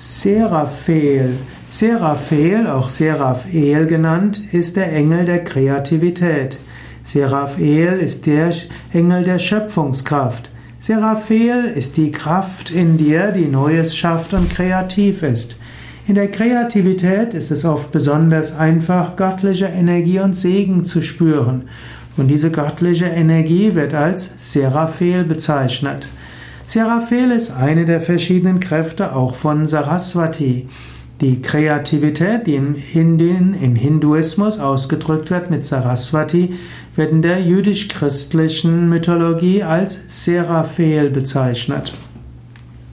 Seraphel. Seraphel, auch Seraphael genannt, ist der Engel der Kreativität. Seraphel ist der Engel der Schöpfungskraft. Seraphel ist die Kraft in dir, die Neues schafft und kreativ ist. In der Kreativität ist es oft besonders einfach, göttliche Energie und Segen zu spüren. Und diese göttliche Energie wird als Seraphel bezeichnet. Seraphel ist eine der verschiedenen Kräfte auch von Saraswati. Die Kreativität, die im, Indien, im Hinduismus ausgedrückt wird mit Saraswati, wird in der jüdisch-christlichen Mythologie als Seraphel bezeichnet.